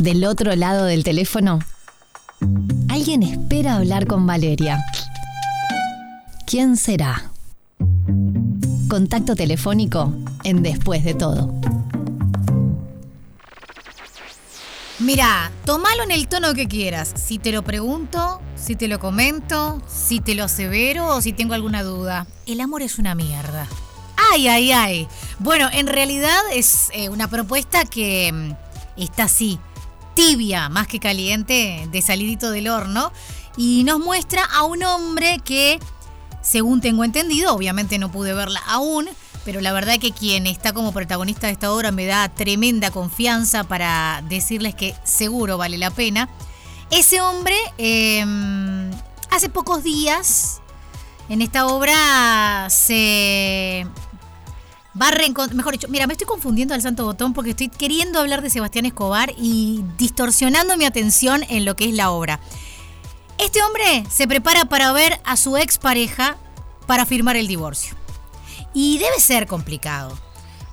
Del otro lado del teléfono, alguien espera hablar con Valeria. ¿Quién será? Contacto telefónico en Después de todo. Mira, tomalo en el tono que quieras. Si te lo pregunto, si te lo comento, si te lo asevero o si tengo alguna duda. El amor es una mierda. Ay, ay, ay. Bueno, en realidad es eh, una propuesta que mm, está así, tibia, más que caliente, de salidito del horno. Y nos muestra a un hombre que, según tengo entendido, obviamente no pude verla aún, pero la verdad que quien está como protagonista de esta obra me da tremenda confianza para decirles que seguro vale la pena. Ese hombre, em, hace pocos días, en esta obra se va a reencontrar, mejor dicho, mira, me estoy confundiendo al santo botón porque estoy queriendo hablar de Sebastián Escobar y distorsionando mi atención en lo que es la obra. Este hombre se prepara para ver a su expareja para firmar el divorcio. Y debe ser complicado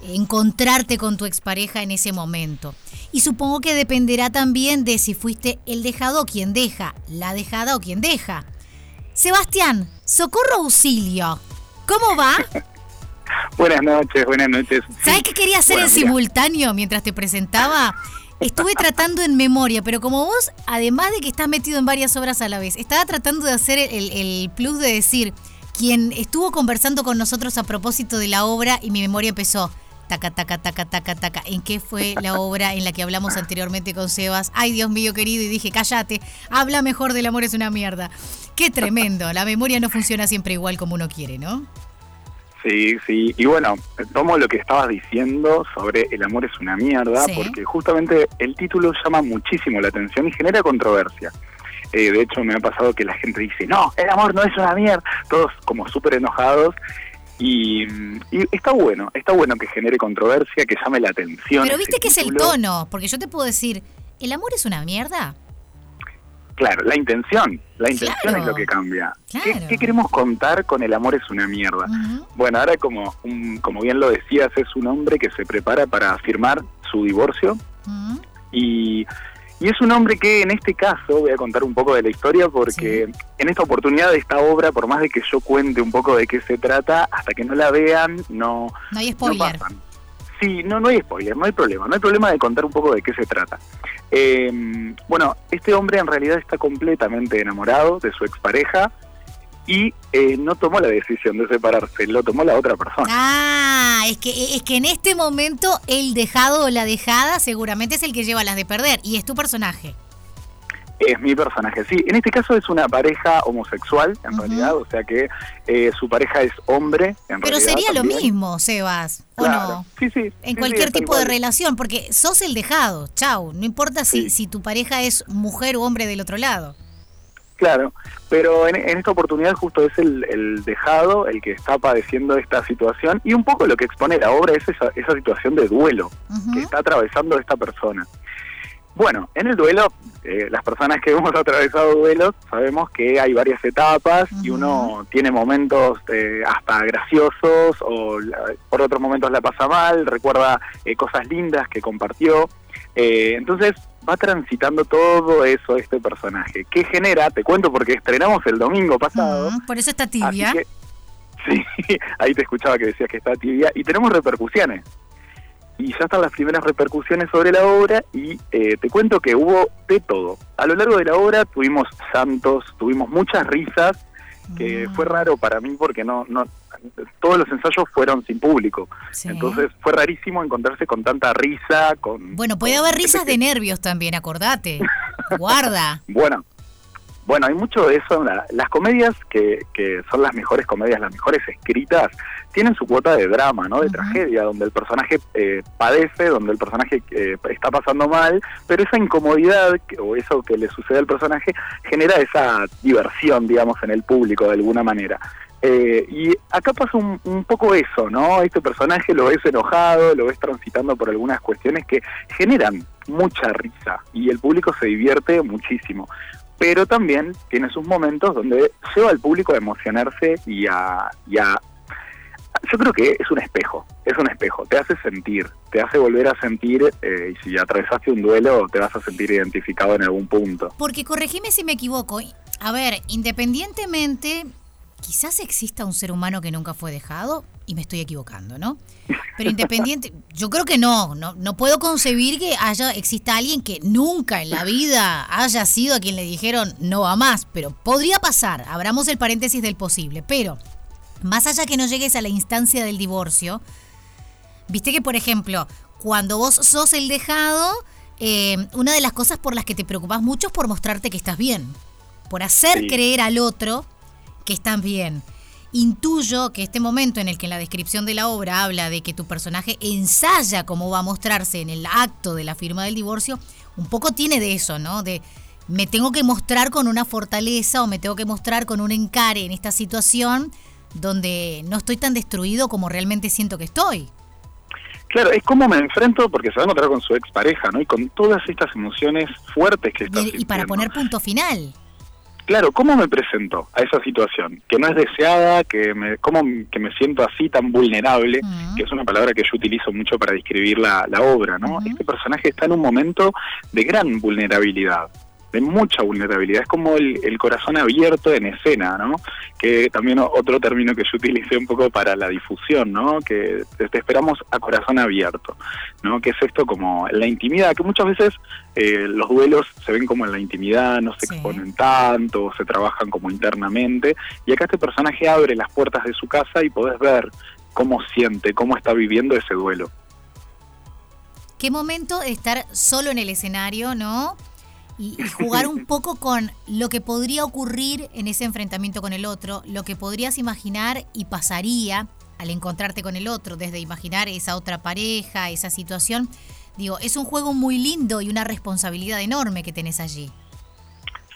encontrarte con tu expareja en ese momento. Y supongo que dependerá también de si fuiste el dejado o quien deja, la dejada o quien deja. Sebastián, socorro auxilio. ¿Cómo va? buenas noches, buenas noches. ¿Sabes qué quería hacer en simultáneo mientras te presentaba? Estuve tratando en memoria, pero como vos, además de que estás metido en varias obras a la vez, estaba tratando de hacer el, el plus de decir, quien estuvo conversando con nosotros a propósito de la obra y mi memoria empezó. Taca, taca, taca, taca, taca. ¿En qué fue la obra en la que hablamos anteriormente con Sebas? Ay, Dios mío querido, y dije, cállate, habla mejor del amor es una mierda. Qué tremendo, la memoria no funciona siempre igual como uno quiere, ¿no? Sí, sí, y bueno, tomo lo que estabas diciendo sobre el amor es una mierda, porque justamente el título llama muchísimo la atención y genera controversia. Eh, de hecho, me ha pasado que la gente dice, no, el amor no es una mierda, todos como súper enojados. Y, está bueno, está bueno que genere controversia, que llame la atención. Pero viste que es el tono, porque yo te puedo decir, ¿el amor es una mierda? Claro, la intención, la intención es lo que cambia. ¿Qué, queremos contar con el amor es una mierda? Bueno, ahora como, como bien lo decías, es un hombre que se prepara para firmar su divorcio. Y y es un hombre que en este caso, voy a contar un poco de la historia porque en esta oportunidad de esta obra, por más de que yo cuente un poco de qué se trata, hasta que no la vean, no... No hay spoiler. Sí, no, no hay spoiler, no hay problema, no hay problema de contar un poco de qué se trata. Eh, bueno, este hombre en realidad está completamente enamorado de su expareja, y eh, no tomó la decisión de separarse, lo tomó la otra persona. Ah, es que, es que en este momento el dejado o la dejada seguramente es el que lleva las de perder y es tu personaje. Es mi personaje, sí. En este caso es una pareja homosexual, en realidad, o sea que eh, su pareja es hombre. En Pero sería lo mismo, Sebas, ¿o no? Sí, sí. En cualquier tipo de relación, porque sos el dejado, chau. No importa si, si tu pareja es mujer o hombre del otro lado. Claro, pero en, esta oportunidad justo es el, dejado el que está padeciendo esta situación y un poco lo que expone la obra es esa, esa situación de duelo que está atravesando esta persona. Bueno, en el duelo, eh, las personas que hemos atravesado duelos sabemos que hay varias etapas y uno tiene momentos eh, hasta graciosos o por otros momentos la pasa mal, recuerda eh, cosas lindas que compartió. entonces va transitando todo eso este personaje. ¿Qué genera? Te cuento porque estrenamos el domingo pasado. por eso está tibia. sí, ahí te escuchaba que decías que está tibia. Y tenemos repercusiones. Y ya están las primeras repercusiones sobre la obra y eh, te cuento que hubo de todo. A lo largo de la obra tuvimos santos, tuvimos muchas risas, que mm. fue raro para mí porque no, no todos los ensayos fueron sin público. Entonces fue rarísimo encontrarse con tanta risa, con... Bueno, puede haber risas de nervios también, acordate. Guarda. Bueno, bueno, hay mucho de eso. las comedias que, que son las mejores comedias, las mejores escritas, tienen su cuota de drama, ¿no? De tragedia, donde el personaje eh, padece, donde el personaje eh, está pasando mal, pero esa incomodidad o eso que le sucede al personaje genera esa diversión, digamos, en el público de alguna manera. Eh, y acá pasa un, poco eso, ¿no? Este personaje lo ves enojado, lo ves transitando por algunas cuestiones que generan mucha risa y el público se divierte muchísimo. Pero también tiene sus momentos donde lleva al público a emocionarse y a, yo creo que es un espejo, es un espejo, te hace sentir, te hace volver a sentir, eh, y si atravesaste un duelo, te vas a sentir identificado en algún punto. Porque corregime si me equivoco, a ver, independientemente, quizás exista un ser humano que nunca fue dejado, y me estoy equivocando, ¿no? Pero independiente, yo creo que no, no, no puedo concebir que haya, exista alguien que nunca en la vida haya sido a quien le dijeron no va más, pero podría pasar, abramos el paréntesis del posible, pero más allá que no llegues a la instancia del divorcio, viste que, por ejemplo, cuando vos sos el dejado, eh, una de las cosas por las que te preocupas mucho es por mostrarte que estás bien, por hacer creer al otro que estás bien. Intuyo que este momento en el que en la descripción de la obra habla de que tu personaje ensaya cómo va a mostrarse en el acto de la firma del divorcio, un poco tiene de eso, ¿no? De me tengo que mostrar con una fortaleza o me tengo que mostrar con un encare en esta situación donde no estoy tan destruido como realmente siento que estoy. Claro, es como me enfrento porque se va a encontrar con su expareja, ¿no? Y con todas estas emociones fuertes que está Y, para poner punto final. Claro, ¿cómo me presento a esa situación? Que no es deseada, que me, cómo que me siento así tan vulnerable, que es una palabra que yo utilizo mucho para describir la, obra, ¿no? Este personaje está en un momento de gran vulnerabilidad de mucha vulnerabilidad. Es como el, corazón abierto en escena, ¿no? Que también otro término que yo utilicé un poco para la difusión, ¿no? Que te esperamos a corazón abierto, ¿no? Que es esto como la intimidad, que muchas veces eh, los duelos se ven como en la intimidad, no se exponen tanto, se trabajan como internamente. Y acá este personaje abre las puertas de su casa y podés ver cómo siente, cómo está viviendo ese duelo. Qué momento estar solo en el escenario, ¿no? Y, jugar un poco con lo que podría ocurrir en ese enfrentamiento con el otro, lo que podrías imaginar y pasaría al encontrarte con el otro, desde imaginar esa otra pareja, esa situación. Digo, es un juego muy lindo y una responsabilidad enorme que tenés allí.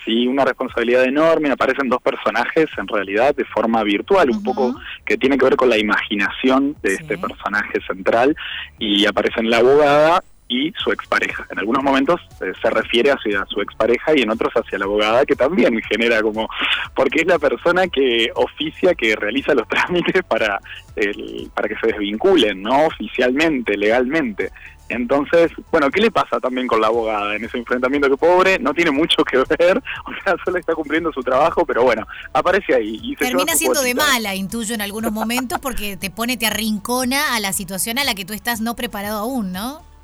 Sí, una responsabilidad enorme. Aparecen dos personajes en realidad de forma virtual, un poco que tiene que ver con la imaginación de este personaje central. Y aparecen la abogada y su expareja. En algunos momentos eh, se refiere hacia su expareja y en otros hacia la abogada, que también genera como, porque es la persona que oficia, que realiza los trámites para, el, para que se desvinculen, ¿no? Oficialmente, legalmente. Entonces, bueno, ¿qué le pasa también con la abogada en ese enfrentamiento que pobre no tiene mucho que ver, o sea, solo está cumpliendo su trabajo, pero bueno, aparece ahí. Y Termina siendo de mala, intuyo en algunos momentos, porque te pone, te arrincona a la situación a la que tú estás no preparado aún, ¿no?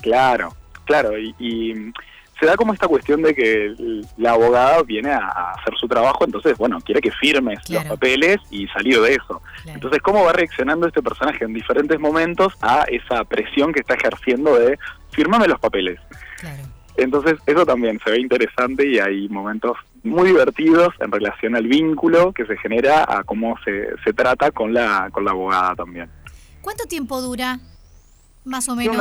Claro, claro, y, se da como esta cuestión de que la abogada viene a, hacer su trabajo, entonces, bueno, quiere que firmes los papeles y salir de eso. Entonces, ¿cómo va reaccionando este personaje en diferentes momentos a esa presión que está ejerciendo de firmame los papeles? Entonces, eso también se ve interesante y hay momentos muy divertidos en relación al vínculo que se genera a cómo se, se trata con la, con la abogada también. ¿Cuánto tiempo dura? Más o menos.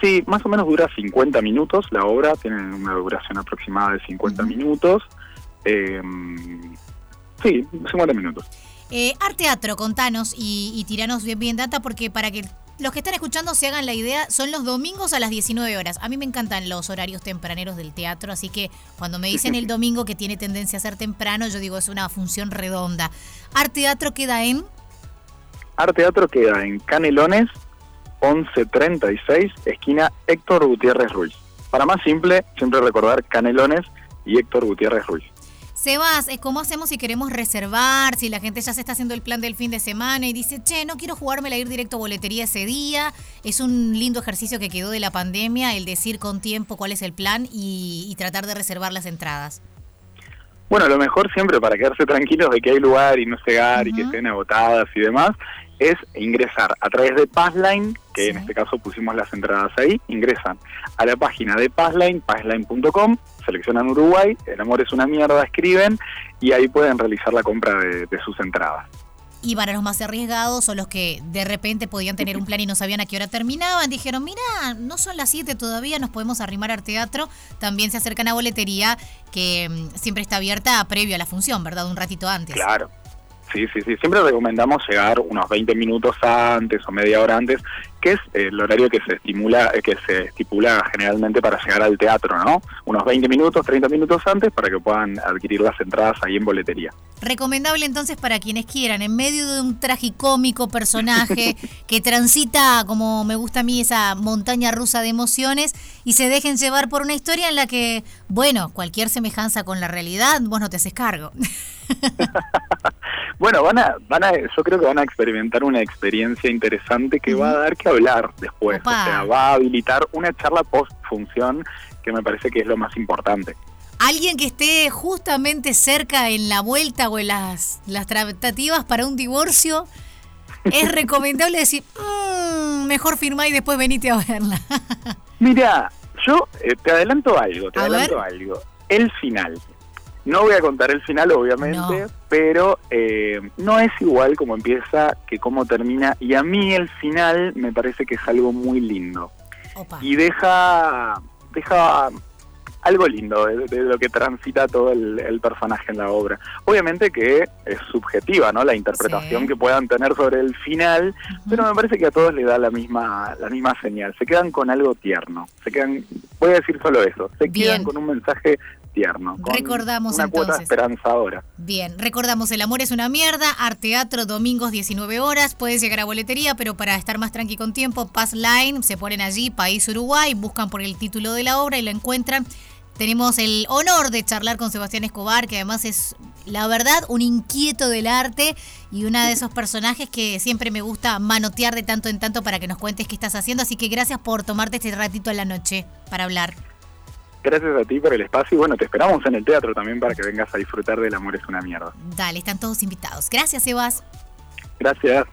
Sí, más o menos dura 50 minutos la obra, tiene una duración aproximada de 50 minutos. Eh, sí, 50 minutos. Eh, Arteatro, contanos y, y, tiranos bien, bien data, porque para que los que están escuchando se hagan la idea, son los domingos a las 19 horas. A mí me encantan los horarios tempraneros del teatro, así que cuando me dicen el domingo que tiene tendencia a ser temprano, yo digo es una función redonda. Arteatro queda en... Arteatro queda en Canelones, 1136, esquina Héctor Gutiérrez Ruiz. Para más simple, siempre recordar Canelones y Héctor Gutiérrez Ruiz. Sebas, eh, ¿cómo hacemos si queremos reservar? Si la gente ya se está haciendo el plan del fin de semana y dice, che, no quiero jugármela ir directo a boletería ese día. Es un lindo ejercicio que quedó de la pandemia, el decir con tiempo cuál es el plan y, tratar de reservar las entradas. Bueno, lo mejor siempre para quedarse tranquilos de que hay lugar y no cegar y que estén agotadas y demás, es ingresar a través de Passline, que en este caso pusimos las entradas ahí, ingresan a la página de Passline, passline.com, seleccionan Uruguay, El amor es una mierda, escriben y ahí pueden realizar la compra de, sus entradas. Y para los más arriesgados o los que de repente podían tener un plan y no sabían a qué hora terminaban, dijeron, mira, no son las 7 todavía, nos podemos arrimar al teatro, también se acercan a boletería que mm, siempre está abierta previo a la función, ¿verdad? Un ratito antes. Claro, Sí, sí, sí. Siempre recomendamos llegar unos 20 minutos antes o media hora antes, que es el horario que se estimula, eh, que se estipula generalmente para llegar al teatro, ¿no? Unos 20 minutos, 30 minutos antes para que puedan adquirir las entradas ahí en boletería. Recomendable entonces para quienes quieran, en medio de un tragicómico personaje que transita, como me gusta a mí, esa montaña rusa de emociones y se dejen llevar por una historia en la que, bueno, cualquier semejanza con la realidad, vos no te haces cargo. bueno, van a, van a, yo creo que van a experimentar una experiencia interesante que va a dar que hablar después. O sea, va a habilitar una charla post función que me parece que es lo más importante. Alguien que esté justamente cerca en la vuelta o en las, las tratativas para un divorcio, es recomendable decir, mmm, mejor firmá y después venite a verla. Mira, yo eh, te adelanto algo, te adelanto algo. El final. No voy a contar el final, obviamente, pero eh, no es igual como empieza que cómo termina. Y a mí el final me parece que es algo muy lindo. Y deja, deja algo lindo de, lo que transita todo el, personaje en la obra. Obviamente que es subjetiva, ¿no? La interpretación que puedan tener sobre el final, pero me parece que a todos le da la misma la misma señal. Se quedan con algo tierno. Se quedan, voy a decir solo eso. Se quedan con un mensaje tierno. recordamos una entonces. cuota esperanzadora. Bien, recordamos El amor es una mierda, Arteatro, domingos 19 horas, puedes llegar a boletería, pero para estar más tranqui con tiempo, Pass Line, se ponen allí, País Uruguay, buscan por el título de la obra y lo encuentran. Tenemos el honor de charlar con Sebastián Escobar, que además es, la verdad, un inquieto del arte y uno de esos personajes que siempre me gusta manotear de tanto en tanto para que nos cuentes qué estás haciendo. Así que gracias por tomarte este ratito en la noche para hablar. Gracias a ti por el espacio y bueno, te esperamos en el teatro también para que vengas a disfrutar del amor es una mierda. Dale, están todos invitados. Gracias, Sebas. Gracias.